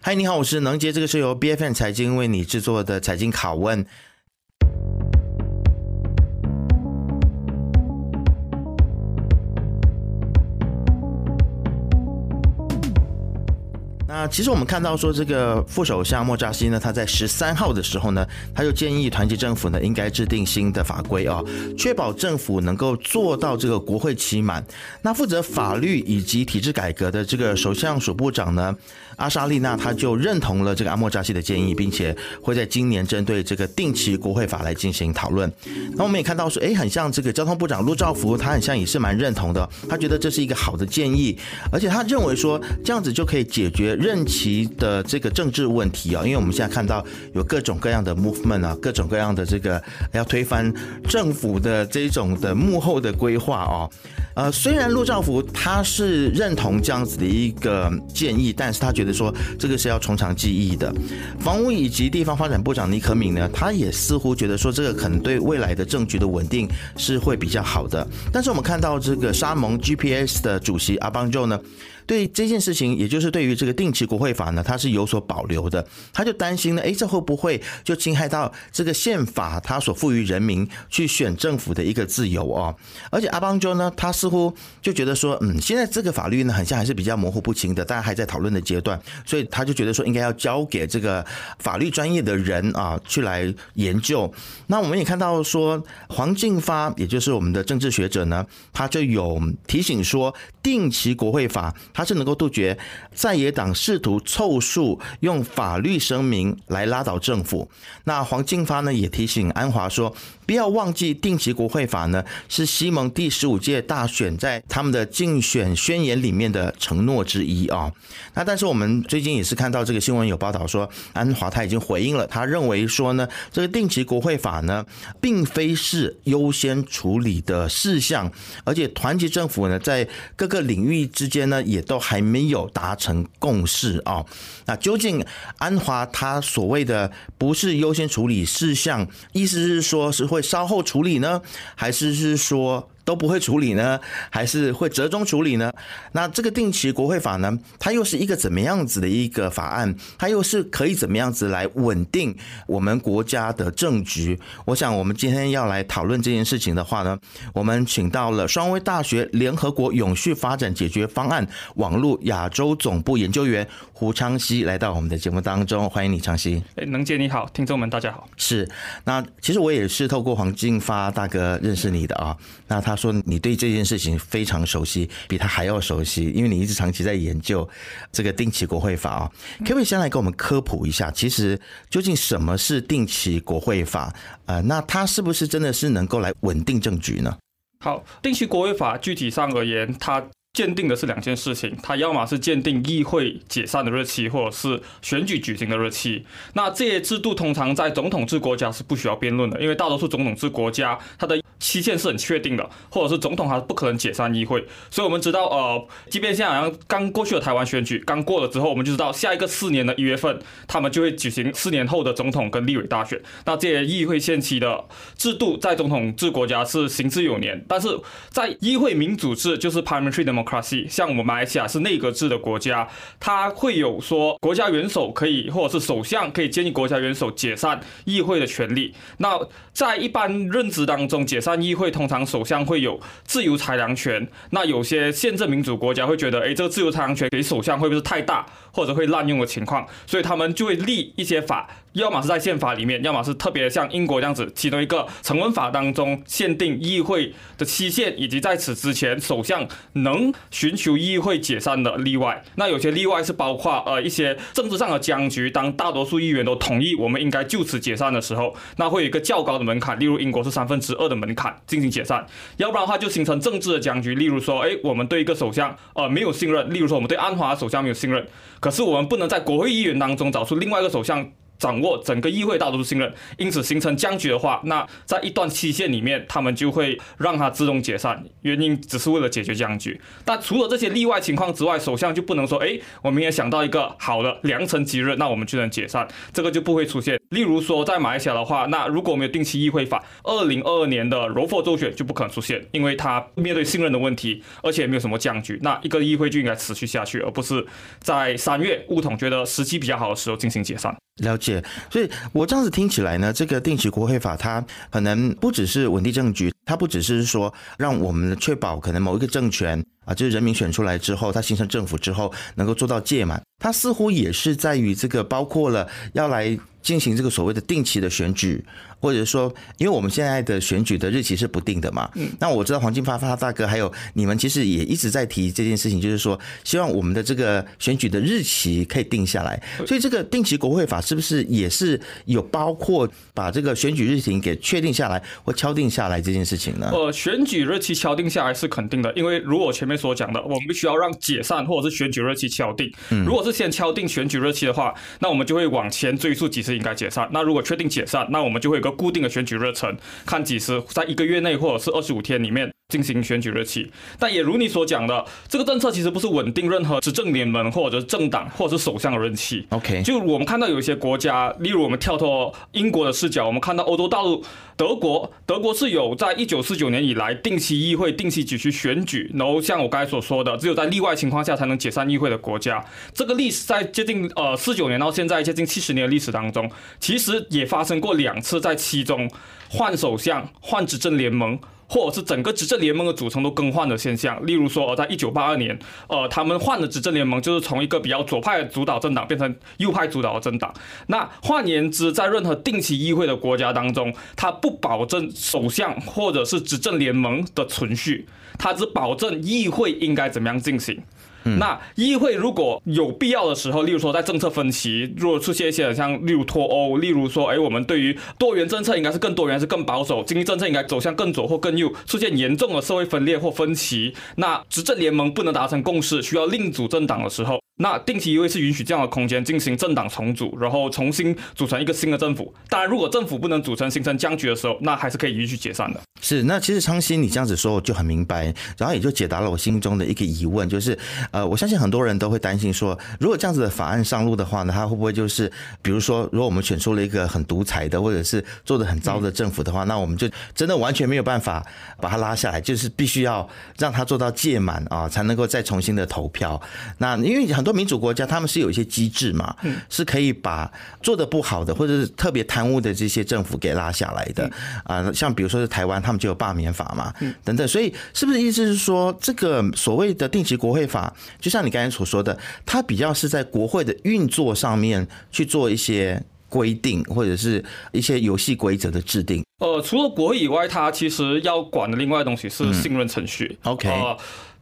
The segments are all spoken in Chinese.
嗨，你好，我是能杰，这个是由 B F N 财经为你制作的财经拷问。那其实我们看到说，这个副首相莫扎西呢，他在十三号的时候呢，他就建议团结政府呢，应该制定新的法规啊，确保政府能够做到这个国会期满。那负责法律以及体制改革的这个首相署部长呢，阿莎丽娜，他就认同了这个阿莫扎西的建议，并且会在今年针对这个定期国会法来进行讨论。那我们也看到说，诶，很像这个交通部长陆兆福，他很像也是蛮认同的，他觉得这是一个好的建议，而且他认为说这样子就可以解决认。任期的这个政治问题啊，因为我们现在看到有各种各样的 movement 啊，各种各样的这个要推翻政府的这种的幕后的规划啊。呃，虽然陆兆福他是认同这样子的一个建议，但是他觉得说这个是要从长计议的。房屋以及地方发展部长倪可敏呢，他也似乎觉得说这个可能对未来的政局的稳定是会比较好的。但是我们看到这个沙盟 GPS 的主席阿邦周呢，对这件事情，也就是对于这个定期国会法呢，他是有所保留的。他就担心呢，诶，这会不会就侵害到这个宪法他所赋予人民去选政府的一个自由哦？而且阿邦州呢，他似乎就觉得说，嗯，现在这个法律呢，好像还是比较模糊不清的，大家还在讨论的阶段，所以他就觉得说，应该要交给这个法律专业的人啊去来研究。那我们也看到说，黄进发，也就是我们的政治学者呢，他就有提醒说，定期国会法。他是能够杜绝在野党试图凑数用法律声明来拉倒政府。那黄进发呢也提醒安华说，不要忘记定期国会法呢是西蒙第十五届大选在他们的竞选宣言里面的承诺之一啊。那但是我们最近也是看到这个新闻有报道说，安华他已经回应了，他认为说呢，这个定期国会法呢并非是优先处理的事项，而且团结政府呢在各个领域之间呢也。都还没有达成共识啊！那究竟安华他所谓的不是优先处理事项，意思是说是会稍后处理呢，还是是说？都不会处理呢，还是会折中处理呢？那这个定期国会法呢，它又是一个怎么样子的一个法案？它又是可以怎么样子来稳定我们国家的政局？我想我们今天要来讨论这件事情的话呢，我们请到了双威大学联合国永续发展解决方案网络亚洲总部研究员胡昌熙来到我们的节目当中，欢迎你，昌熙。哎，能姐你好，听众们大家好。是，那其实我也是透过黄进发大哥认识你的啊，那他。说你对这件事情非常熟悉，比他还要熟悉，因为你一直长期在研究这个定期国会法啊。可不可以先来给我们科普一下，其实究竟什么是定期国会法？呃，那它是不是真的是能够来稳定政局呢？好，定期国会法具体上而言，它鉴定的是两件事情，它要么是鉴定议会解散的日期，或者是选举举行的日期。那这些制度通常在总统制国家是不需要辩论的，因为大多数总统制国家它的。期限是很确定的，或者是总统还是不可能解散议会，所以我们知道，呃，即便现在好像刚过去的台湾选举刚过了之后，我们就知道下一个四年的一月份，他们就会举行四年后的总统跟立委大选。那这些议会限期的制度在总统制国家是行之有年，但是在议会民主制，就是 parliamentary 像我们马来西亚是内阁制的国家，它会有说国家元首可以或者是首相可以建议国家元首解散议会的权利。那在一般认知当中，解散议会通常首相会有自由裁量权，那有些宪政民主国家会觉得，哎，这个自由裁量权给首相会不会太大，或者会滥用的情况，所以他们就会立一些法。要么是在宪法里面，要么是特别像英国这样子，其中一个成文法当中限定议会的期限，以及在此之前首相能寻求议会解散的例外。那有些例外是包括呃一些政治上的僵局，当大多数议员都同意我们应该就此解散的时候，那会有一个较高的门槛，例如英国是三分之二的门槛进行解散。要不然的话就形成政治的僵局，例如说，哎，我们对一个首相呃没有信任，例如说我们对安华首相没有信任，可是我们不能在国会议员当中找出另外一个首相。掌握整个议会大多数信任，因此形成僵局的话，那在一段期限里面，他们就会让它自动解散，原因只是为了解决僵局。但除了这些例外情况之外，首相就不能说，哎，我们也想到一个好的良辰吉日，那我们就能解散，这个就不会出现例如说在马来西亚的话，那如果没有定期议会法，二零二二年的柔佛州选就不可能出现，因为他面对信任的问题，而且也没有什么僵局，那一个议会就应该持续下去，而不是在三月巫统觉得时机比较好的时候进行解散。了解，所以我这样子听起来呢，这个定期国会法它可能不只是稳定政局，它不只是说让我们确保可能某一个政权啊，就是人民选出来之后，他形成政府之后能够做到届满，他似乎也是在于这个包括了要来进行这个所谓的定期的选举。或者说，因为我们现在的选举的日期是不定的嘛，嗯，那我知道黄金发发大哥还有你们其实也一直在提这件事情，就是说希望我们的这个选举的日期可以定下来。所以这个定期国会法是不是也是有包括把这个选举日期给确定下来或敲定下来这件事情呢？呃，选举日期敲定下来是肯定的，因为如我前面所讲的，我们必须要让解散或者是选举日期敲定。嗯如果是先敲定选举日期的话，那我们就会往前追溯几次应该解散。那如果确定解散，那我们就会有个固定的选举日程，看几时在一个月内或者是二十五天里面进行选举日期。但也如你所讲的，这个政策其实不是稳定任何执政联盟或者是政党或者是首相的任期。OK，就我们看到有一些国家，例如我们跳脱英国的视角，我们看到欧洲大陆德国，德国是有在一九四九年以来定期议会定期举行选举，然后像我刚才所说的，只有在例外情况下才能解散议会的国家。这个历史在接近呃四九年到现在接近七十年的历史当中，其实也发生过两次，在其中。换首相、换执政联盟，或者是整个执政联盟的组成都更换的现象。例如说，在一九八二年，呃，他们换的执政联盟就是从一个比较左派的主导政党变成右派主导的政党。那换言之，在任何定期议会的国家当中，它不保证首相或者是执政联盟的存续，它只保证议会应该怎么样进行。那议会如果有必要的时候，例如说在政策分歧，如果出现一些像例如脱欧，例如说，哎，我们对于多元政策应该是更多元还是更保守，经济政策应该走向更左或更右，出现严重的社会分裂或分歧，那执政联盟不能达成共识，需要另组政党的时候。那定期议会是允许这样的空间进行政党重组，然后重新组成一个新的政府。当然，如果政府不能组成，形成僵局的时候，那还是可以允许解散的。是，那其实昌熙你这样子说我就很明白，然后也就解答了我心中的一个疑问，就是呃，我相信很多人都会担心说，如果这样子的法案上路的话呢，它会不会就是，比如说，如果我们选出了一个很独裁的，或者是做的很糟的政府的话，嗯、那我们就真的完全没有办法把它拉下来，就是必须要让它做到届满啊，才能够再重新的投票。那因为很多民主国家他们是有一些机制嘛，是可以把做的不好的或者是特别贪污的这些政府给拉下来的啊，像比如说是台湾。他们就有罢免法嘛，等等，所以是不是意思是说，这个所谓的定期国会法，就像你刚才所说的，它比较是在国会的运作上面去做一些规定，或者是一些游戏规则的制定。呃，除了国会以外，它其实要管的另外的东西是信任程序。嗯、OK，呃，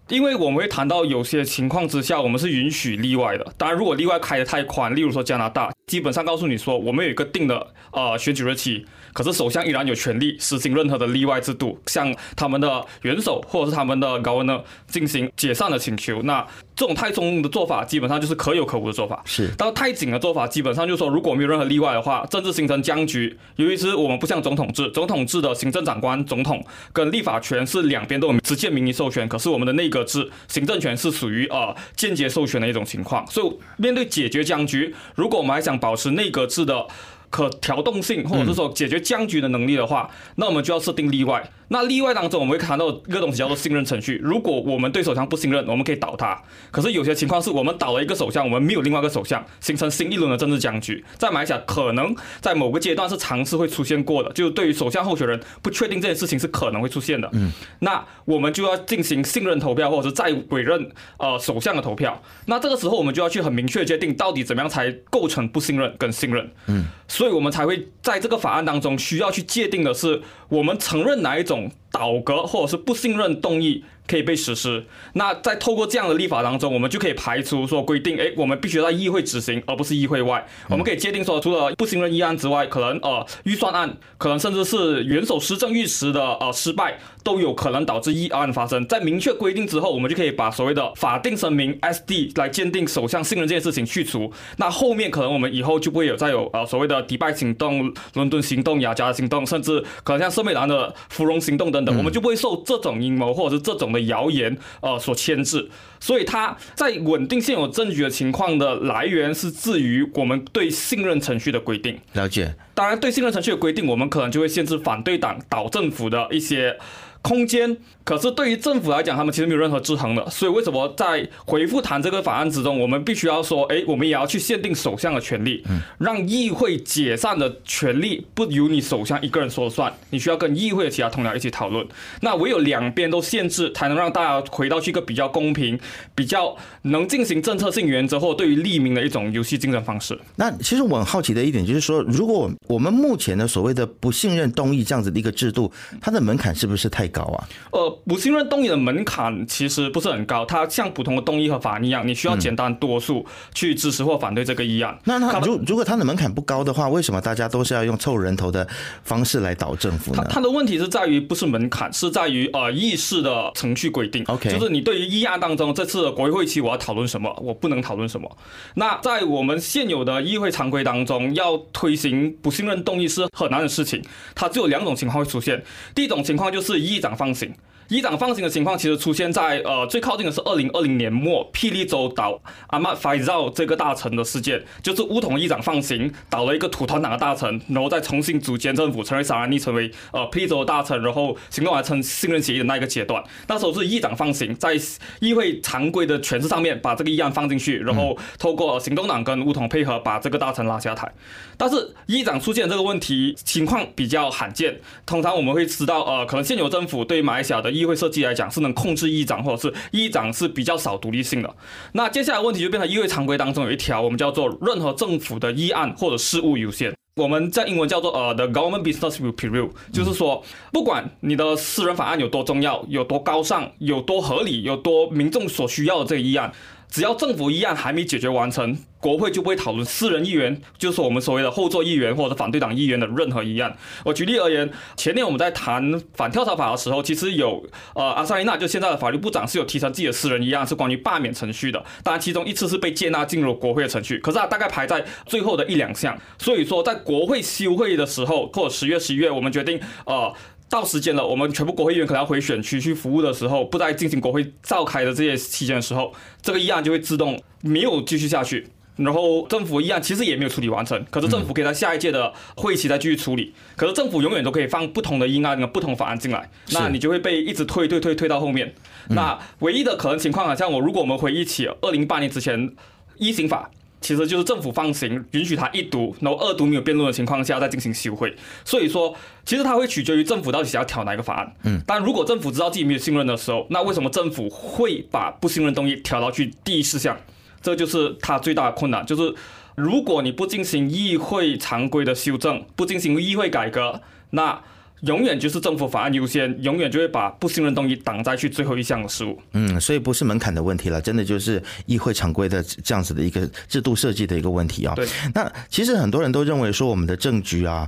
因为我们会谈到有些情况之下，我们是允许例外的。当然，如果例外开的太宽，例如说加拿大，基本上告诉你说，我们有一个定的呃选举日期。可是首相依然有权利实行任何的例外制度，向他们的元首或者是他们的高温呢进行解散的请求。那这种太松的做法，基本上就是可有可无的做法。是，但太紧的做法，基本上就是说，如果没有任何例外的话，政治形成僵局。尤其是我们不像总统制，总统制的行政长官、总统跟立法权是两边都有直接民意授权，可是我们的内阁制行政权是属于呃间接授权的一种情况。所以面对解决僵局，如果我们还想保持内阁制的。可调动性，或者是说解决僵局的能力的话，那我们就要设定例外。那例外当中，我们会谈到一个东西叫做信任程序。如果我们对手相不信任，我们可以倒他。可是有些情况是我们倒了一个首相，我们没有另外一个首相，形成新一轮的政治僵局。在马来西亚，可能在某个阶段是尝试会出现过的，就对于首相候选人不确定这件事情是可能会出现的。嗯，那我们就要进行信任投票，或者是再委任呃首相的投票。那这个时候，我们就要去很明确界定到底怎么样才构成不信任跟信任。嗯，所以我们才会在这个法案当中需要去界定的是，我们承认哪一种。倒戈或者是不信任动议可以被实施。那在透过这样的立法当中，我们就可以排除说规定，哎，我们必须在议会执行，而不是议会外。我们可以界定说，除了不信任议案之外，可能呃预算案，可能甚至是元首施政预时的呃失败，都有可能导致议案发生。在明确规定之后，我们就可以把所谓的法定声明 SD 来鉴定首相信任这件事情去除。那后面可能我们以后就不会有再有呃所谓的迪拜行动、伦敦行动、雅加的行动，甚至可能像圣美兰的芙蓉行动等等。我们就不会受这种阴谋或者是这种的谣言呃所牵制。所以它在稳定现有证据的情况的来源是至于我们对信任程序的规定。了解。当然，对信任程序的规定，我们可能就会限制反对党倒政府的一些空间。可是对于政府来讲，他们其实没有任何制衡的。所以为什么在回复谈这个法案之中，我们必须要说，哎，我们也要去限定首相的权利，让议会解散的权利不由你首相一个人说了算，你需要跟议会的其他同僚一起讨论。那唯有两边都限制，才能让大家回到去一个比较公平、比较能进行政策性原则或对于利民的一种游戏竞争方式。那其实我很好奇的一点就是说，如果我们目前的所谓的不信任动议这样子的一个制度，它的门槛是不是太高啊？呃。不信任动议的门槛其实不是很高，它像普通的动议和法案一样，你需要简单多数去支持或反对这个议案。嗯、那它如如果它的门槛不高的话，为什么大家都是要用凑人头的方式来倒政府呢？它的问题是在于不是门槛，是在于呃议事的程序规定。OK，就是你对于议案当中这次的国会会期我要讨论什么，我不能讨论什么。那在我们现有的议会常规当中，要推行不信任动议是很难的事情。它只有两种情况会出现，第一种情况就是议长放行。议长放行的情况其实出现在呃最靠近的是二零二零年末霹雳州倒阿曼法伊赵这个大臣的事件，就是巫统议长放行倒了一个土团党的大臣，然后再重新组建政府，成为萨拉尼成为呃霹雳州的大臣，然后行动完成信任协议的那一个阶段。那时候是议长放行，在议会常规的权势上面把这个议案放进去，然后透过行动党跟巫统配合把这个大臣拉下台。但是议长出现这个问题情况比较罕见，通常我们会知道呃可能现有政府对马来西亚的议会设计来讲是能控制议长，或者是议长是比较少独立性的。那接下来问题就变成议会常规当中有一条，我们叫做任何政府的议案或者事务优先，我们在英文叫做呃 the government business will prevail，就是说不管你的私人法案有多重要、有多高尚、有多合理、有多民众所需要的这个议案。只要政府议案还没解决完成，国会就不会讨论私人议员，就是我们所谓的后座议员或者反对党议员的任何议案。我举例而言，前年我们在谈反跳槽法的时候，其实有呃阿萨利纳就现在的法律部长是有提成自己的私人议案，是关于罢免程序的。当然，其中一次是被接纳进入国会的程序，可是它大概排在最后的一两项。所以说，在国会休会的时候，或者十月、十一月，我们决定呃。到时间了，我们全部国会议员可能要回选区去服务的时候，不再进行国会召开的这些期间的时候，这个议案就会自动没有继续下去。然后政府议案其实也没有处理完成，可是政府可以在下一届的会期再继续处理。可是政府永远都可以放不同的议案、不同法案进来，那你就会被一直推推推推到后面。那唯一的可能情况好，像我如果我们回忆起二零一八年之前，一刑法。其实就是政府放行，允许他一读，然后二读没有辩论的情况下再进行休会。所以说，其实它会取决于政府到底想要挑哪一个法案。嗯，但如果政府知道自己没有信任的时候，那为什么政府会把不信任动议挑到去第一事项？这就是它最大的困难，就是如果你不进行议会常规的修正，不进行议会改革，那。永远就是政府法案优先，永远就会把不信任动议挡在去最后一项的事务。嗯，所以不是门槛的问题了，真的就是议会常规的这样子的一个制度设计的一个问题啊。对，那其实很多人都认为说我们的政局啊，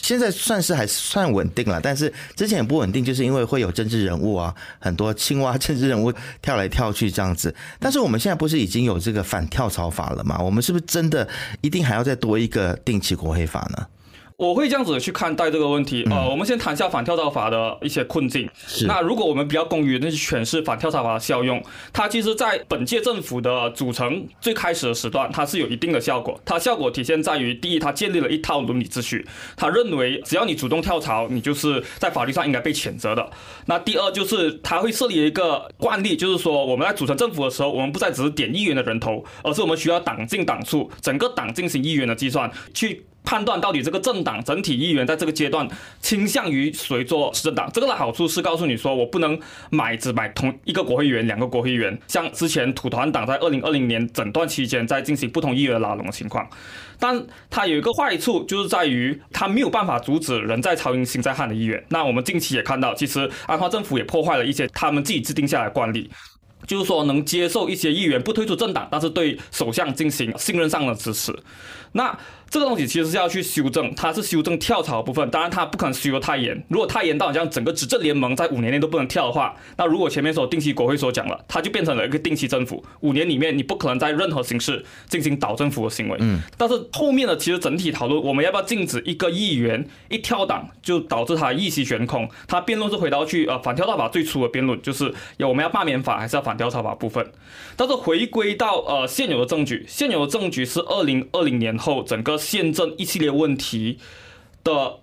现在算是还算稳定了，但是之前也不稳定，就是因为会有政治人物啊，很多青蛙政治人物跳来跳去这样子。但是我们现在不是已经有这个反跳槽法了吗？我们是不是真的一定还要再多一个定期国会法呢？我会这样子去看待这个问题。呃，我们先谈一下反跳槽法的一些困境。那如果我们比较公允的去诠释反跳槽法的效用，它其实在本届政府的组成最开始的时段，它是有一定的效果。它效果体现在于，第一，它建立了一套伦理秩序。他认为，只要你主动跳槽，你就是在法律上应该被谴责的。那第二就是，它会设立一个惯例，就是说我们在组成政府的时候，我们不再只是点议员的人头，而是我们需要党进党出，整个党进行议员的计算去。判断到底这个政党整体议员在这个阶段倾向于谁做执政党，这个的好处是告诉你说，我不能买只买同一个国会议员，两个国会议员，像之前土团党在二零二零年整段期间在进行不同议员的拉拢的情况。但它有一个坏处，就是在于它没有办法阻止人在朝营心在汉的议员。那我们近期也看到，其实安华政府也破坏了一些他们自己制定下来的惯例。就是说能接受一些议员不退出政党，但是对首相进行信任上的支持。那这个东西其实是要去修正，它是修正跳槽的部分。当然，它不可能修得太严。如果太严到像整个执政联盟在五年内都不能跳的话，那如果前面所定期国会所讲了，它就变成了一个定期政府。五年里面你不可能在任何形式进行倒政府的行为。嗯。但是后面的其实整体讨论，我们要不要禁止一个议员一跳党就导致他议席悬空？他辩论是回到去呃反跳槽法最初的辩论，就是有我们要罢免法还是要反跳槽法部分。但是回归到呃现有的证据，现有的证据是二零二零年后整个宪政一系列问题的，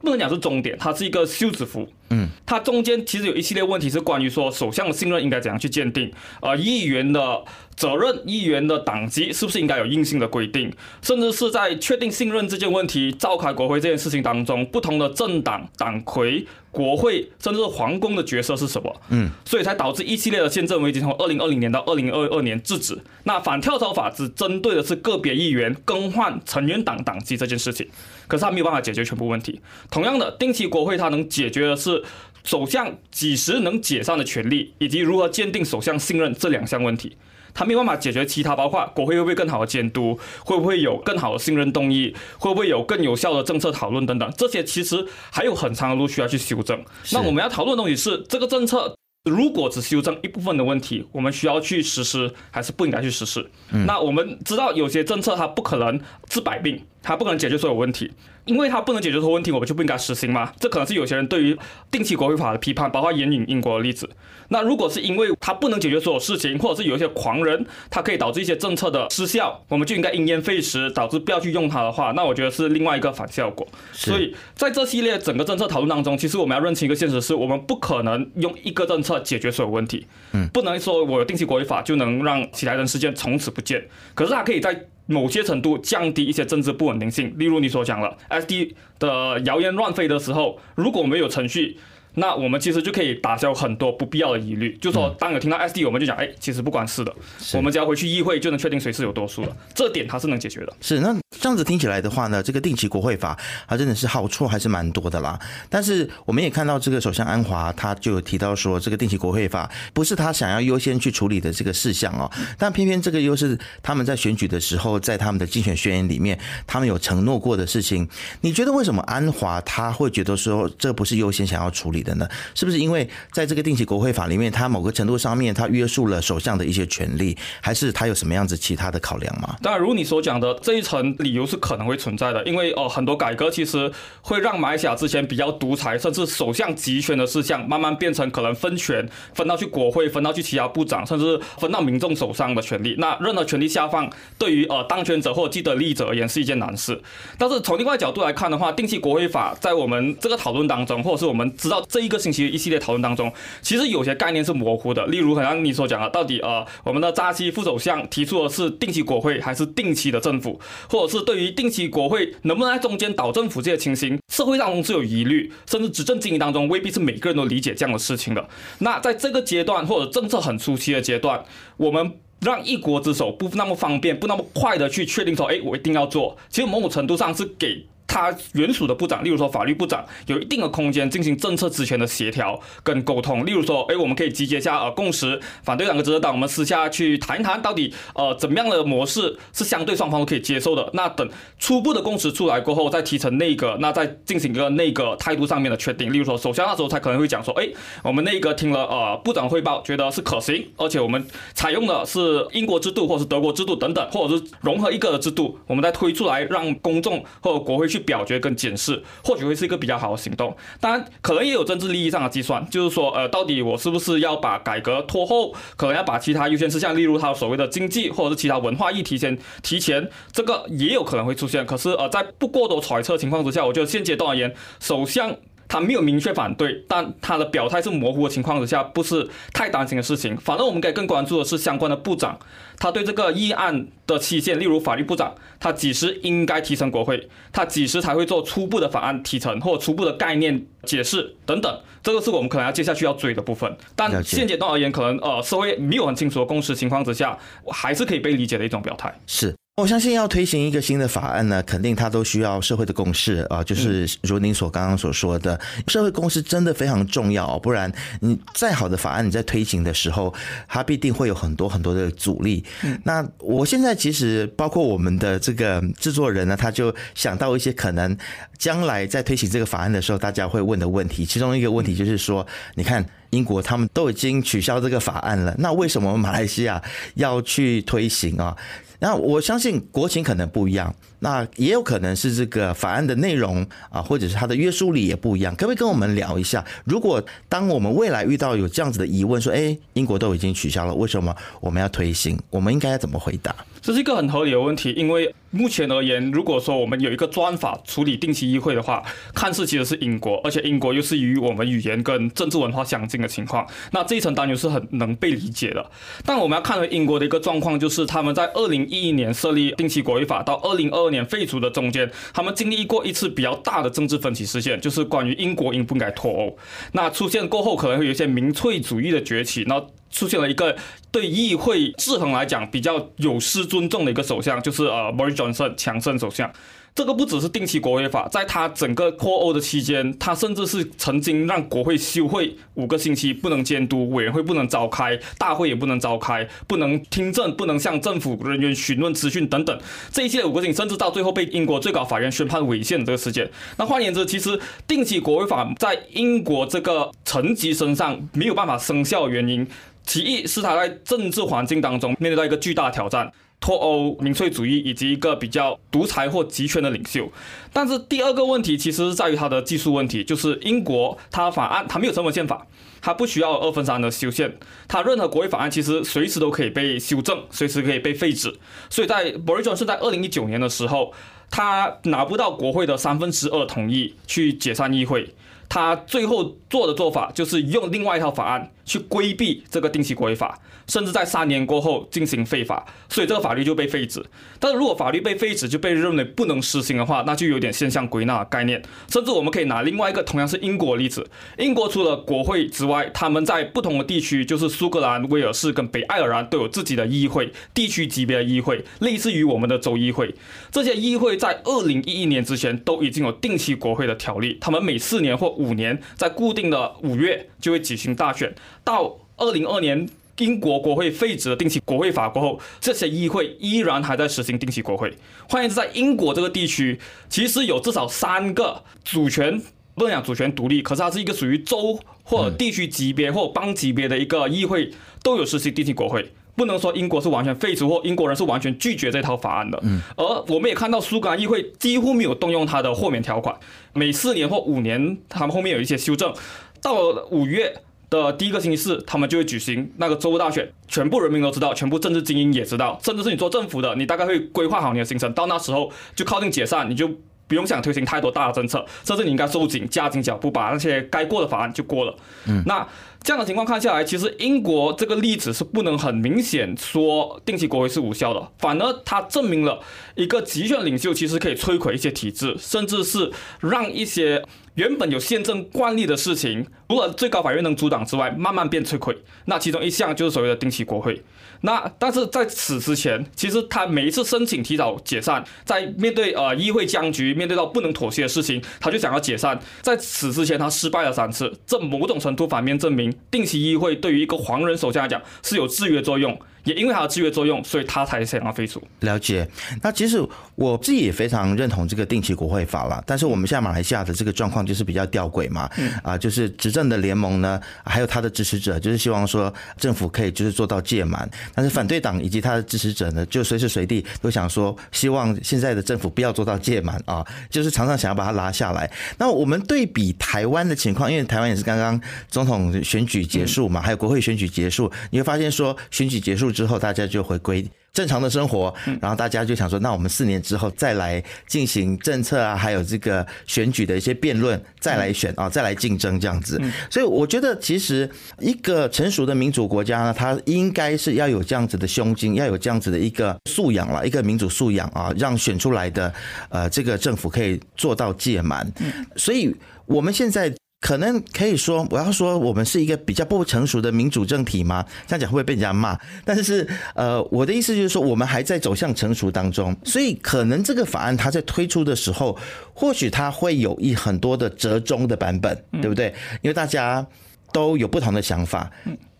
不能讲是终点，它是一个休止符。嗯，它中间其实有一系列问题是关于说首相的信任应该怎样去鉴定，呃，议员的责任、议员的党籍是不是应该有硬性的规定，甚至是在确定信任这件问题、召开国会这件事情当中，不同的政党、党魁、国会，甚至是皇宫的角色是什么？嗯，所以才导致一系列的宪政危机，从二零二零年到二零二二年制止。那反跳槽法只针对的是个别议员更换成员党党籍这件事情，可是它没有办法解决全部问题。同样的，定期国会它能解决的是。首相几时能解散的权利，以及如何鉴定首相信任这两项问题，他没有办法解决其他，包括国会会不会更好的监督，会不会有更好的信任动议，会不会有更有效的政策讨论等等，这些其实还有很长的路需要去修正。那我们要讨论的东西是这个政策。如果只修正一部分的问题，我们需要去实施还是不应该去实施？嗯、那我们知道有些政策它不可能治百病，它不可能解决所有问题，因为它不能解决所有问题，我们就不应该实行吗？这可能是有些人对于定期国会法的批判，包括援引英国的例子。那如果是因为它不能解决所有事情，或者是有一些狂人，它可以导致一些政策的失效，我们就应该因噎废食，导致不要去用它的话，那我觉得是另外一个反效果。所以在这系列整个政策讨论当中，其实我们要认清一个现实，是我们不可能用一个政策。解决所有问题，嗯，不能说我有定期国会法就能让喜来人事件从此不见，可是它可以在某些程度降低一些政治不稳定性。例如你所讲了，SD 的谣言乱飞的时候，如果没有程序。那我们其实就可以打消很多不必要的疑虑，就说当有听到 SD，我们就讲，哎，其实不关事的，我们只要回去议会就能确定谁是有多数的，这点它是能解决的。是，那这样子听起来的话呢，这个定期国会法它真的是好处还是蛮多的啦。但是我们也看到这个首相安华他就有提到说，这个定期国会法不是他想要优先去处理的这个事项哦，但偏偏这个又是他们在选举的时候，在他们的竞选宣言里面，他们有承诺过的事情。你觉得为什么安华他会觉得说这不是优先想要处理的呢？是不是因为在这个定期国会法里面，它某个程度上面它约束了首相的一些权利，还是它有什么样子其他的考量吗？当然，如你所讲的这一层理由是可能会存在的，因为呃很多改革其实会让马来西亚之前比较独裁甚至首相集权的事项，慢慢变成可能分权分到去国会，分到去其他部长，甚至分到民众手上的权利。那任何权力下放，对于呃当权者或者既得利益者而言是一件难事。但是从另外角度来看的话，定期国会法在我们这个讨论当中，或者是我们知道这一个星期。一系列讨论当中，其实有些概念是模糊的。例如，好像你所讲的，到底呃，我们的扎西副首相提出的是定期国会还是定期的政府，或者是对于定期国会能不能在中间倒政府这些情形，社会当中是有疑虑，甚至执政经营当中未必是每个人都理解这样的事情的。那在这个阶段或者政策很初期的阶段，我们让一国之首不那么方便，不那么快的去确定说，哎，我一定要做。其实某种程度上是给。他原属的部长，例如说法律部长，有一定的空间进行政策之前的协调跟沟通。例如说，哎，我们可以集结下呃共识，反对两个执政党，我们私下去谈一谈，到底呃怎么样的模式是相对双方都可以接受的。那等初步的共识出来过后，再提成内阁，那再进行一个内阁态度上面的确定。例如说，首相那时候才可能会讲说，哎，我们内阁听了呃部长汇报，觉得是可行，而且我们采用的是英国制度或者是德国制度等等，或者是融合一个的制度，我们再推出来让公众或者国会去。表决跟检视，或许会是一个比较好的行动。当然，可能也有政治利益上的计算，就是说，呃，到底我是不是要把改革拖后，可能要把其他优先事项，例如他所谓的经济或者是其他文化议题先提前，这个也有可能会出现。可是，呃，在不过多揣测情况之下，我觉得现阶段而言，首相。他没有明确反对，但他的表态是模糊的情况之下，不是太担心的事情。反正我们该更关注的是相关的部长，他对这个议案的期限，例如法律部长，他几时应该提呈国会，他几时才会做初步的法案提成或初步的概念解释等等，这个是我们可能要接下去要追的部分。但现阶段而言，可能呃社会没有很清楚的共识情况之下，还是可以被理解的一种表态。是。我相信要推行一个新的法案呢，肯定它都需要社会的共识啊，就是如您所刚刚所说的，社会共识真的非常重要，不然你再好的法案，你在推行的时候，它必定会有很多很多的阻力。那我现在其实包括我们的这个制作人呢，他就想到一些可能将来在推行这个法案的时候，大家会问的问题，其中一个问题就是说，你看英国他们都已经取消这个法案了，那为什么马来西亚要去推行啊？那我相信国情可能不一样，那也有可能是这个法案的内容啊，或者是它的约束力也不一样。可不可以跟我们聊一下？如果当我们未来遇到有这样子的疑问，说，哎，英国都已经取消了，为什么我们要推行？我们应该要怎么回答？这是一个很合理的问题，因为目前而言，如果说我们有一个专法处理定期议会的话，看似其实是英国，而且英国又是与我们语言跟政治文化相近的情况，那这一层担忧是很能被理解的。但我们要看回英国的一个状况，就是他们在二零一一年设立定期国会法到二零二多年废除的中间，他们经历过一次比较大的政治分歧事件，就是关于英国应不应该脱欧。那出现过后，可能会有一些民粹主义的崛起，那。出现了一个对议会制衡来讲比较有失尊重的一个首相，就是呃，Boris Johnson 强盛首相。这个不只是定期国会法，在他整个脱欧的期间，他甚至是曾经让国会休会五个星期，不能监督，委员会不能召开，大会也不能召开，不能听证，不能向政府人员询问资讯等等。这一系列五个星期，甚至到最后被英国最高法院宣判违宪这个事件。那换言之，其实定期国会法在英国这个层级身上没有办法生效的原因。其一是他在政治环境当中面对到一个巨大挑战，脱欧、民粹主义以及一个比较独裁或集权的领袖。但是第二个问题其实是在于他的技术问题，就是英国他法案他没有成文宪法，他不需要二分三的修宪，他任何国会法案其实随时都可以被修正，随时可以被废止。所以在 BORISON 是在二零一九年的时候，他拿不到国会的三分之二同意去解散议会。他最后做的做法就是用另外一套法案去规避这个定期国会法，甚至在三年过后进行废法，所以这个法律就被废止。但是如果法律被废止就被认为不能实行的话，那就有点现象归纳的概念。甚至我们可以拿另外一个同样是英国的例子，英国除了国会之外，他们在不同的地区，就是苏格兰、威尔士跟北爱尔兰都有自己的议会，地区级别的议会，类似于我们的州议会。这些议会在二零一一年之前都已经有定期国会的条例，他们每四年或五年在固定的五月就会举行大选。到二零二年英国国会废止了定期国会法过后，这些议会依然还在实行定期国会。换言之，在英国这个地区，其实有至少三个主权，不能讲主权独立，可是它是一个属于州或者地区级别或邦级别的一个议会，都有实行定期国会。不能说英国是完全废除或英国人是完全拒绝这套法案的，而我们也看到苏格兰议会几乎没有动用它的豁免条款，每四年或五年，他们后面有一些修正，到了五月的第一个星期四，他们就会举行那个州务大选，全部人民都知道，全部政治精英也知道，甚至是你做政府的，你大概会规划好你的行程，到那时候就靠近解散，你就不用想推行太多大的政策，甚至你应该收紧加紧脚步，把那些该过的法案就过了，嗯，那。这样的情况看下来，其实英国这个例子是不能很明显说定期国会是无效的，反而它证明了一个集权领袖其实可以摧毁一些体制，甚至是让一些原本有宪政惯例的事情，除了最高法院能阻挡之外，慢慢变摧毁。那其中一项就是所谓的定期国会。那但是在此之前，其实他每一次申请提早解散，在面对呃议会僵局，面对到不能妥协的事情，他就想要解散。在此之前，他失败了三次，这某种程度反面证明，定期议会对于一个黄人首相来讲是有制约作用。也因为它的制约作用，所以他才想要废除。了解。那其实我自己也非常认同这个定期国会法了。但是我们现在马来西亚的这个状况就是比较吊诡嘛。嗯。啊，就是执政的联盟呢，还有他的支持者，就是希望说政府可以就是做到届满。但是反对党以及他的支持者呢，就随时随地都想说，希望现在的政府不要做到届满啊，就是常常想要把它拉下来。那我们对比台湾的情况，因为台湾也是刚刚总统选举结束嘛，还有国会选举结束，你会发现说选举结束。之后大家就回归正常的生活，然后大家就想说，那我们四年之后再来进行政策啊，还有这个选举的一些辩论，再来选啊，再来竞争这样子。所以我觉得，其实一个成熟的民主国家呢，它应该是要有这样子的胸襟，要有这样子的一个素养了，一个民主素养啊，让选出来的呃这个政府可以做到届满。所以我们现在。可能可以说，我要说我们是一个比较不成熟的民主政体吗？这样讲会不会被人家骂？但是，呃，我的意思就是说，我们还在走向成熟当中，所以可能这个法案它在推出的时候，或许它会有一很多的折中的版本，对不对？因为大家都有不同的想法。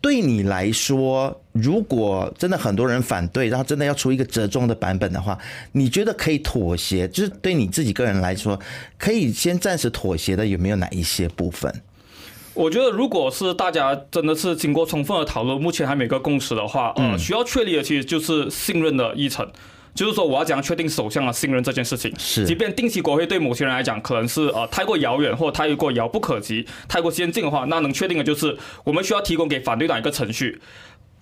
对你来说，如果真的很多人反对，然后真的要出一个折中的版本的话，你觉得可以妥协？就是对你自己个人来说，可以先暂时妥协的有没有哪一些部分？我觉得，如果是大家真的是经过充分的讨论，目前还没个共识的话，嗯，需要确立的其实就是信任的议程。就是说，我要怎样确定首相的信任这件事情？是，即便定期国会对某些人来讲可能是呃太过遥远或太过遥不可及、太过先进的话，那能确定的就是我们需要提供给反对党一个程序。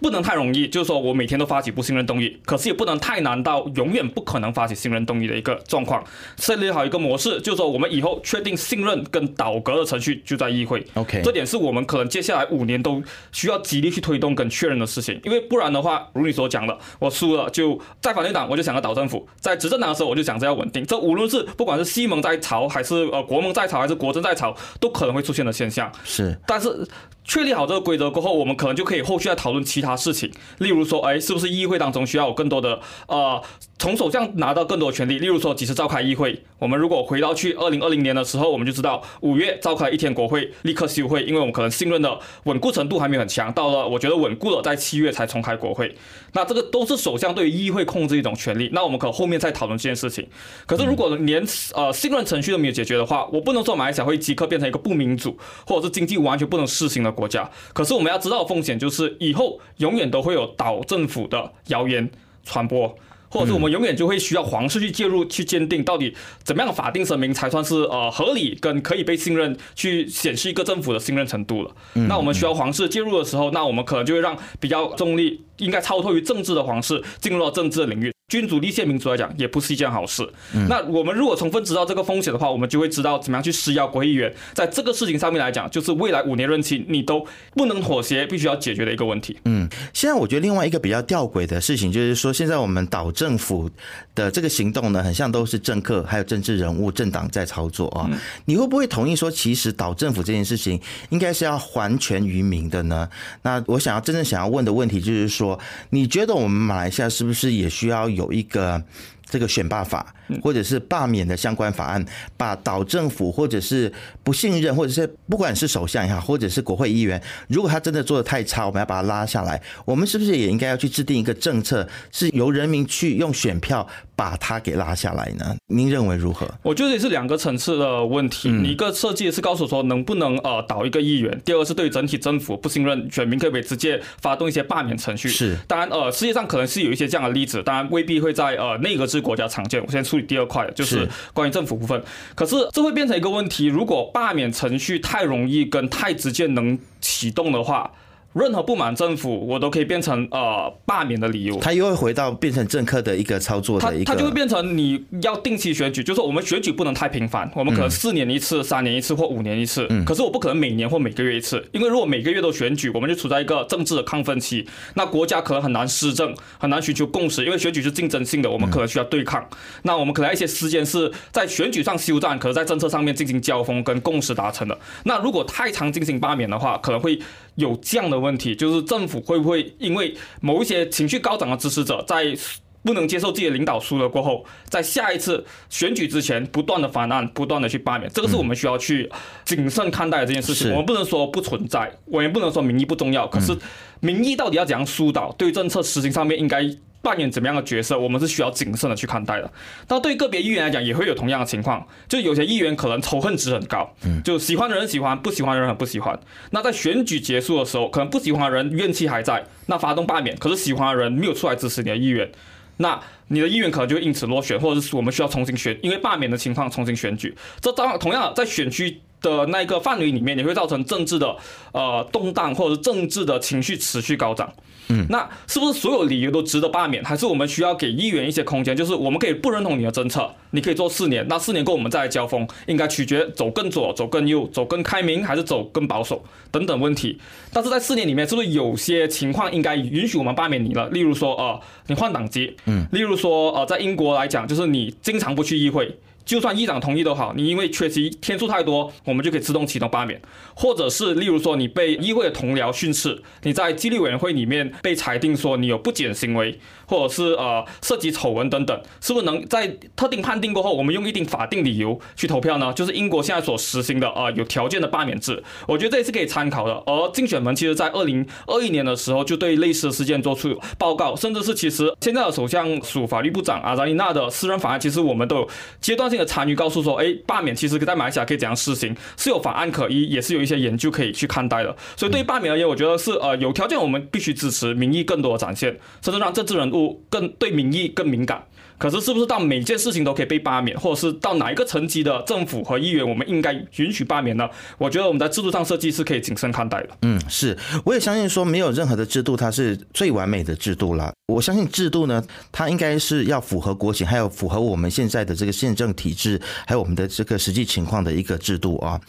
不能太容易，就是说我每天都发起不信任动议，可是也不能太难到永远不可能发起信任动议的一个状况。设立好一个模式，就是说我们以后确定信任跟倒阁的程序就在议会。OK，这点是我们可能接下来五年都需要极力去推动跟确认的事情，因为不然的话，如你所讲的，我输了就在反对党我就想着倒政府，在执政党的时候我就想着要稳定。这无论是不管是西蒙在朝，还是呃国盟在朝，还是国政在朝，都可能会出现的现象。是，但是。确立好这个规则过后，我们可能就可以后续再讨论其他事情，例如说，哎，是不是议会当中需要有更多的呃，从首相拿到更多权利？例如说，几次召开议会？我们如果回到去二零二零年的时候，我们就知道五月召开一天国会，立刻休会，因为我们可能信任的稳固程度还没有很强。到了我觉得稳固了，在七月才重开国会。那这个都是首相对于议会控制一种权利。那我们可后面再讨论这件事情。可是如果连呃信任程序都没有解决的话，我不能说马来西亚会即刻变成一个不民主或者是经济完全不能实行的国家，可是我们要知道风险就是以后永远都会有倒政府的谣言传播，或者是我们永远就会需要皇室去介入去鉴定到底怎么样的法定声明才算是呃合理跟可以被信任，去显示一个政府的信任程度了。那我们需要皇室介入的时候，那我们可能就会让比较中立、应该超脱于政治的皇室进入到政治的领域。君主立宪民主来讲，也不是一件好事。嗯、那我们如果充分知道这个风险的话，我们就会知道怎么样去施压国会议员。在这个事情上面来讲，就是未来五年任期你都不能妥协，必须要解决的一个问题。嗯，现在我觉得另外一个比较吊诡的事情，就是说现在我们岛政府的这个行动呢，很像都是政客还有政治人物、政党在操作啊。嗯、你会不会同意说，其实岛政府这件事情应该是要还权于民的呢？那我想要真正想要问的问题就是说，你觉得我们马来西亚是不是也需要有？有一个这个选罢法，或者是罢免的相关法案，把岛政府或者是不信任，或者是不管是首相也好，或者是国会议员，如果他真的做的太差，我们要把他拉下来。我们是不是也应该要去制定一个政策，是由人民去用选票把它给拉下来呢？您认为如何？我觉得也是两个层次的问题。嗯、一个设计是告诉说能不能呃倒一个议员，第二个是对整体政府不信任，选民可不可以直接发动一些罢免程序。是，当然呃世界上可能是有一些这样的例子，当然未必会在呃内阁制国家常见。我先处理第二块，就是关于政府部分。可是这会变成一个问题，如果罢免程序太容易跟太直接能启动的话。任何不满政府，我都可以变成呃罢免的理由。他又会回到变成政客的一个操作的一个。他他就会变成你要定期选举，就是我们选举不能太频繁，我们可能四年一次、三年一次或五年一次。嗯。可是我不可能每年或每个月一次，因为如果每个月都选举，我们就处在一个政治的亢奋期，那国家可能很难施政，很难寻求共识，因为选举是竞争性的，我们可能需要对抗。那我们可能一些时间是在选举上休战，可是在政策上面进行交锋跟共识达成的。那如果太常进行罢免的话，可能会。有这样的问题，就是政府会不会因为某一些情绪高涨的支持者，在不能接受自己的领导输了过后，在下一次选举之前不断的翻案，不断的去罢免，这个是我们需要去谨慎看待的这件事情。我们不能说不存在，我也不能说民意不重要，可是民意到底要怎样疏导，对于政策实行上面应该。扮演怎么样的角色，我们是需要谨慎的去看待的。那对个别议员来讲，也会有同样的情况，就有些议员可能仇恨值很高，就喜欢的人喜欢，不喜欢的人很不喜欢。那在选举结束的时候，可能不喜欢的人怨气还在，那发动罢免，可是喜欢的人没有出来支持你的议员，那你的议员可能就因此落选，或者是我们需要重新选，因为罢免的情况重新选举。这当同样在选区的那个范围里面，也会造成政治的呃动荡，或者是政治的情绪持续高涨。嗯，那是不是所有理由都值得罢免？还是我们需要给议员一些空间？就是我们可以不认同你的政策，你可以做四年，那四年过后我们再来交锋，应该取决走更左、走更右、走更开明，还是走更保守等等问题。但是在四年里面，是不是有些情况应该允许我们罢免你了？例如说，呃，你换党籍，嗯，例如说，呃，在英国来讲，就是你经常不去议会。就算议长同意都好，你因为缺席天数太多，我们就可以自动启动罢免，或者是例如说你被议会的同僚训斥，你在纪律委员会里面被裁定说你有不检行为，或者是呃涉及丑闻等等，是不是能在特定判定过后，我们用一定法定理由去投票呢？就是英国现在所实行的呃有条件的罢免制，我觉得这也是可以参考的。而竞选门其实在二零二一年的时候就对类似的事件做出报告，甚至是其实现在的首相署法律部长阿扎尼娜的私人法案，其实我们都有阶段性的参与，告诉说，哎，罢免其实在马来西亚可以怎样施行，是有法案可依，也是有一些研究可以去看待的。所以对于罢免而言，我觉得是呃有条件，我们必须支持民意更多的展现，甚至让政治人物更对民意更敏感。可是，是不是到每件事情都可以被罢免，或者是到哪一个层级的政府和议员，我们应该允许罢免呢？我觉得我们在制度上设计是可以谨慎看待的。嗯，是，我也相信说没有任何的制度它是最完美的制度了。我相信制度呢，它应该是要符合国情，还有符合我们现在的这个宪政体制，还有我们的这个实际情况的一个制度啊。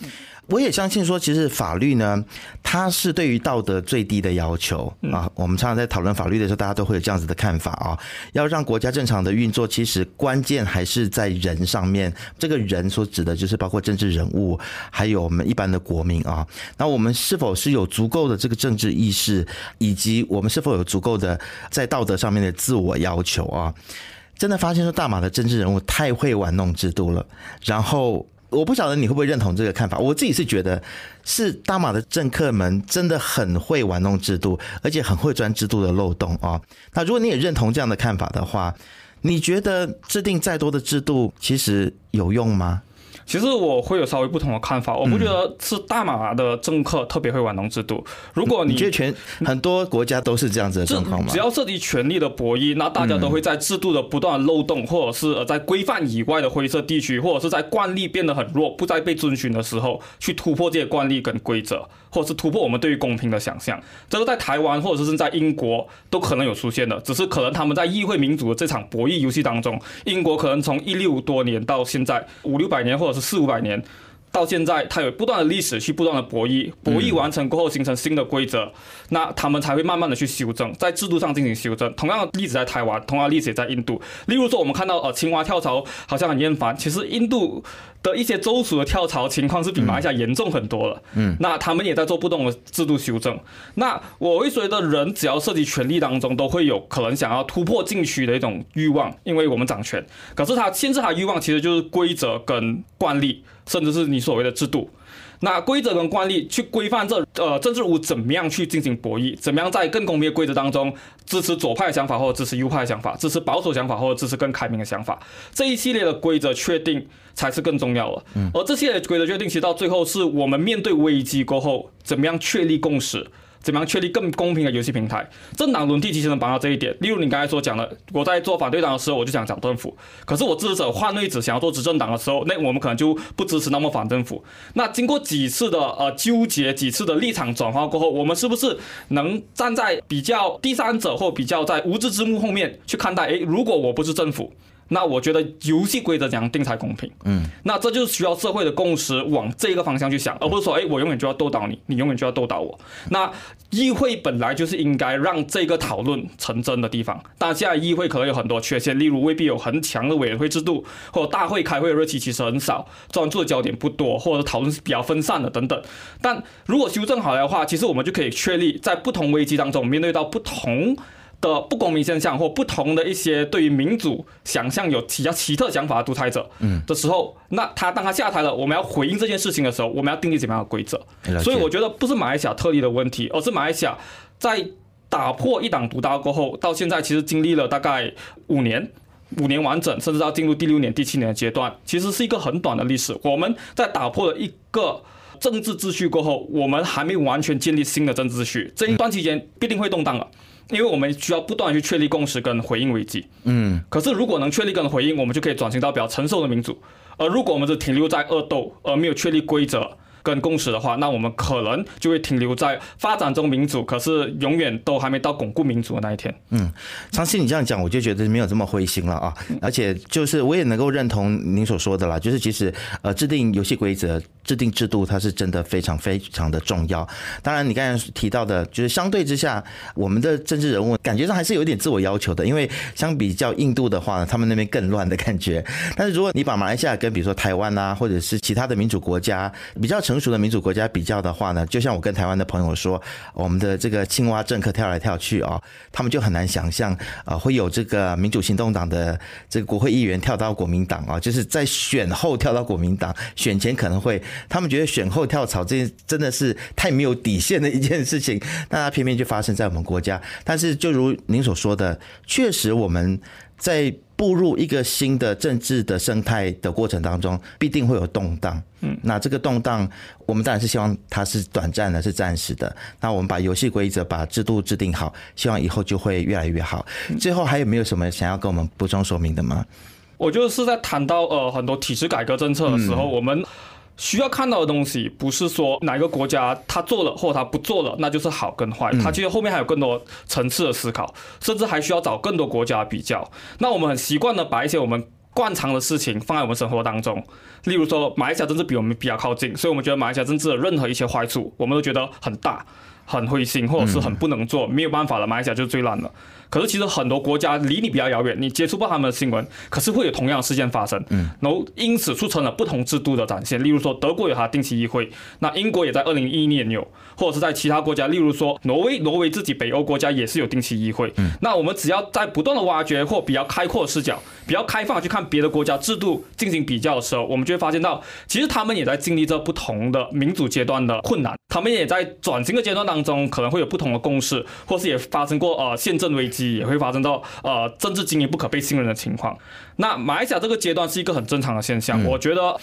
我也相信说，其实法律呢，它是对于道德最低的要求啊。我们常常在讨论法律的时候，大家都会有这样子的看法啊。要让国家正常的运作，其实关键还是在人上面。这个人所指的就是包括政治人物，还有我们一般的国民啊。那我们是否是有足够的这个政治意识，以及我们是否有足够的在道德上面的自我要求啊？真的发现说，大马的政治人物太会玩弄制度了，然后。我不晓得你会不会认同这个看法。我自己是觉得，是大马的政客们真的很会玩弄制度，而且很会钻制度的漏洞啊。那如果你也认同这样的看法的话，你觉得制定再多的制度其实有用吗？其实我会有稍微不同的看法，我不觉得是大马的政客特别会玩弄制度。如果你，你觉得全很多国家都是这样子的状况吗？只要涉及权力的博弈，那大家都会在制度的不断的漏洞，或者是在规范以外的灰色地区，或者是在惯例变得很弱，不再被遵循的时候，去突破这些惯例跟规则。或者是突破我们对于公平的想象，这个在台湾或者是在英国都可能有出现的，只是可能他们在议会民主的这场博弈游戏当中，英国可能从一六多年到现在五六百年，或者是四五百年。到现在，它有不断的历史去不断的博弈，博弈完成过后形成新的规则，那他们才会慢慢的去修正，在制度上进行修正。同样的例子在台湾，同样的例子也在印度。例如说，我们看到呃青蛙跳槽好像很厌烦，其实印度的一些州属的跳槽情况是比马来西亚严重很多了。嗯，那他们也在做不同的制度修正。那我会觉得人只要涉及权力当中，都会有可能想要突破禁区的一种欲望，因为我们掌权。可是他限制他欲望，其实就是规则跟惯例。甚至是你所谓的制度，那规则跟惯例去规范这呃政治人物怎么样去进行博弈，怎么样在更公平的规则当中支持左派的想法或者支持右派的想法，支持保守想法或者支持更开明的想法，这一系列的规则确定才是更重要的。而这些规则确定，其实到最后是我们面对危机过后怎么样确立共识。怎么样确立更公平的游戏平台？政党轮替其实能帮到这一点。例如你刚才所讲的，我在做反对党的时候，我就想讲政府；可是我支持者换位置想要做执政党的时候，那我们可能就不支持那么反政府。那经过几次的呃纠结，几次的立场转换过后，我们是不是能站在比较第三者或比较在无知之幕后面去看待？诶，如果我不是政府。那我觉得游戏规则怎样定才公平？嗯，那这就是需要社会的共识，往这个方向去想，而不是说，哎，我永远就要斗倒你，你永远就要斗倒我。那议会本来就是应该让这个讨论成真的地方，但现在议会可能有很多缺陷，例如未必有很强的委员会制度，或者大会开会的日期其实很少，专注的焦点不多，或者讨论是比较分散的等等。但如果修正好来的话，其实我们就可以确立，在不同危机当中面对到不同。的不公平现象或不同的一些对于民主想象有比较奇特想法的独裁者，嗯的时候，那他当他下台了，我们要回应这件事情的时候，我们要定义怎么样的规则？所以我觉得不是马来西亚特例的问题，而是马来西亚在打破一党独大过后，到现在其实经历了大概五年，五年完整，甚至到进入第六年、第七年的阶段，其实是一个很短的历史。我们在打破了一个政治秩序过后，我们还没完全建立新的政治秩序，这一段期间必定会动荡了。因为我们需要不断去确立共识跟回应危机，嗯，可是如果能确立跟回应，我们就可以转型到比较成熟的民主。而如果我们只停留在恶斗，而没有确立规则，跟共识的话，那我们可能就会停留在发展中民主，可是永远都还没到巩固民主的那一天。嗯，长期，你这样讲，我就觉得没有这么灰心了啊！而且就是我也能够认同您所说的啦，就是其实呃制定游戏规则、制定制度，它是真的非常非常的重要。当然，你刚才提到的，就是相对之下，我们的政治人物感觉上还是有点自我要求的，因为相比较印度的话，他们那边更乱的感觉。但是如果你把马来西亚跟比如说台湾啊，或者是其他的民主国家比较成成熟的民主国家比较的话呢，就像我跟台湾的朋友说，我们的这个青蛙政客跳来跳去啊，他们就很难想象啊会有这个民主行动党的这个国会议员跳到国民党啊，就是在选后跳到国民党，选前可能会他们觉得选后跳槽这真的是太没有底线的一件事情，那它偏偏就发生在我们国家。但是就如您所说的，确实我们在。步入一个新的政治的生态的过程当中，必定会有动荡。嗯，那这个动荡，我们当然是希望它是短暂的，是暂时的。那我们把游戏规则、把制度制定好，希望以后就会越来越好。最后还有没有什么想要跟我们补充说明的吗？我就是在谈到呃很多体制改革政策的时候，我们。需要看到的东西不是说哪个国家他做了或者他不做了，那就是好跟坏。他其实后面还有更多层次的思考，甚至还需要找更多国家比较。那我们很习惯的把一些我们惯常的事情放在我们生活当中，例如说马来西亚政治比我们比较靠近，所以我们觉得马来西亚政治的任何一些坏处，我们都觉得很大、很灰心，或者是很不能做，没有办法了，马来西亚就是最烂的。可是其实很多国家离你比较遥远，你接触不到他们的新闻，可是会有同样的事件发生，嗯，然后因此促成了不同制度的展现。例如说德国有它定期议会，那英国也在二零一一年有，或者是在其他国家，例如说挪威，挪威自己北欧国家也是有定期议会。嗯，那我们只要在不断的挖掘或比较开阔的视角，比较开放去看别的国家制度进行比较的时候，我们就会发现到，其实他们也在经历着不同的民主阶段的困难，他们也在转型的阶段当中可能会有不同的共识，或是也发生过呃宪政危机，也会发生到。呃，政治经营不可被信任的情况，那马来西亚这个阶段是一个很正常的现象。我觉得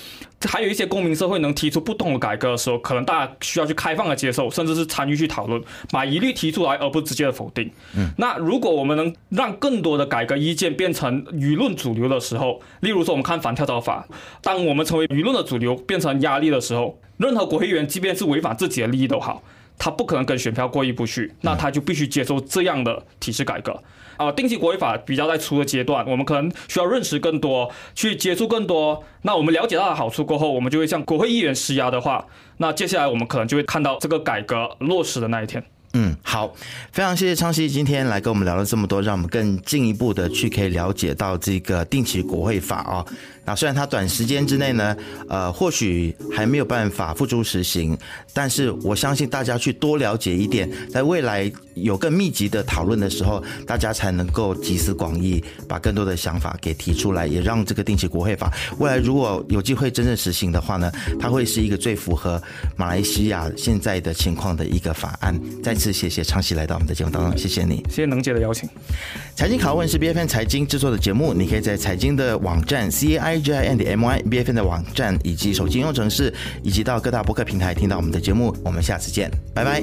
还有一些公民社会能提出不同的改革的时候，可能大家需要去开放的接受，甚至是参与去讨论，把疑虑提出来，而不直接的否定。嗯那如果我们能让更多的改革意见变成舆论主流的时候，例如说我们看反跳蚤法，当我们成为舆论的主流，变成压力的时候，任何国会议员即便是违反自己的利益都好，他不可能跟选票过意不去，那他就必须接受这样的体制改革。啊，定期国会法比较在初的阶段，我们可能需要认识更多，去接触更多。那我们了解到的好处过后，我们就会向国会议员施压的话，那接下来我们可能就会看到这个改革落实的那一天。嗯，好，非常谢谢昌西今天来跟我们聊了这么多，让我们更进一步的去可以了解到这个定期国会法啊。那虽然它短时间之内呢，呃，或许还没有办法付诸实行，但是我相信大家去多了解一点，在未来有更密集的讨论的时候，大家才能够集思广益，把更多的想法给提出来，也让这个定期国会法未来如果有机会真正实行的话呢，它会是一个最符合马来西亚现在的情况的一个法案。再次谢谢昌西来到我们的节目当中，谢谢你，谢谢能姐的邀请。财经拷问是 B F N 财经制作的节目，你可以在财经的网站 C I G I N D M Y B F N 的网站，以及手机应用程式，以及到各大播客平台听到我们的节目。我们下次见，拜拜。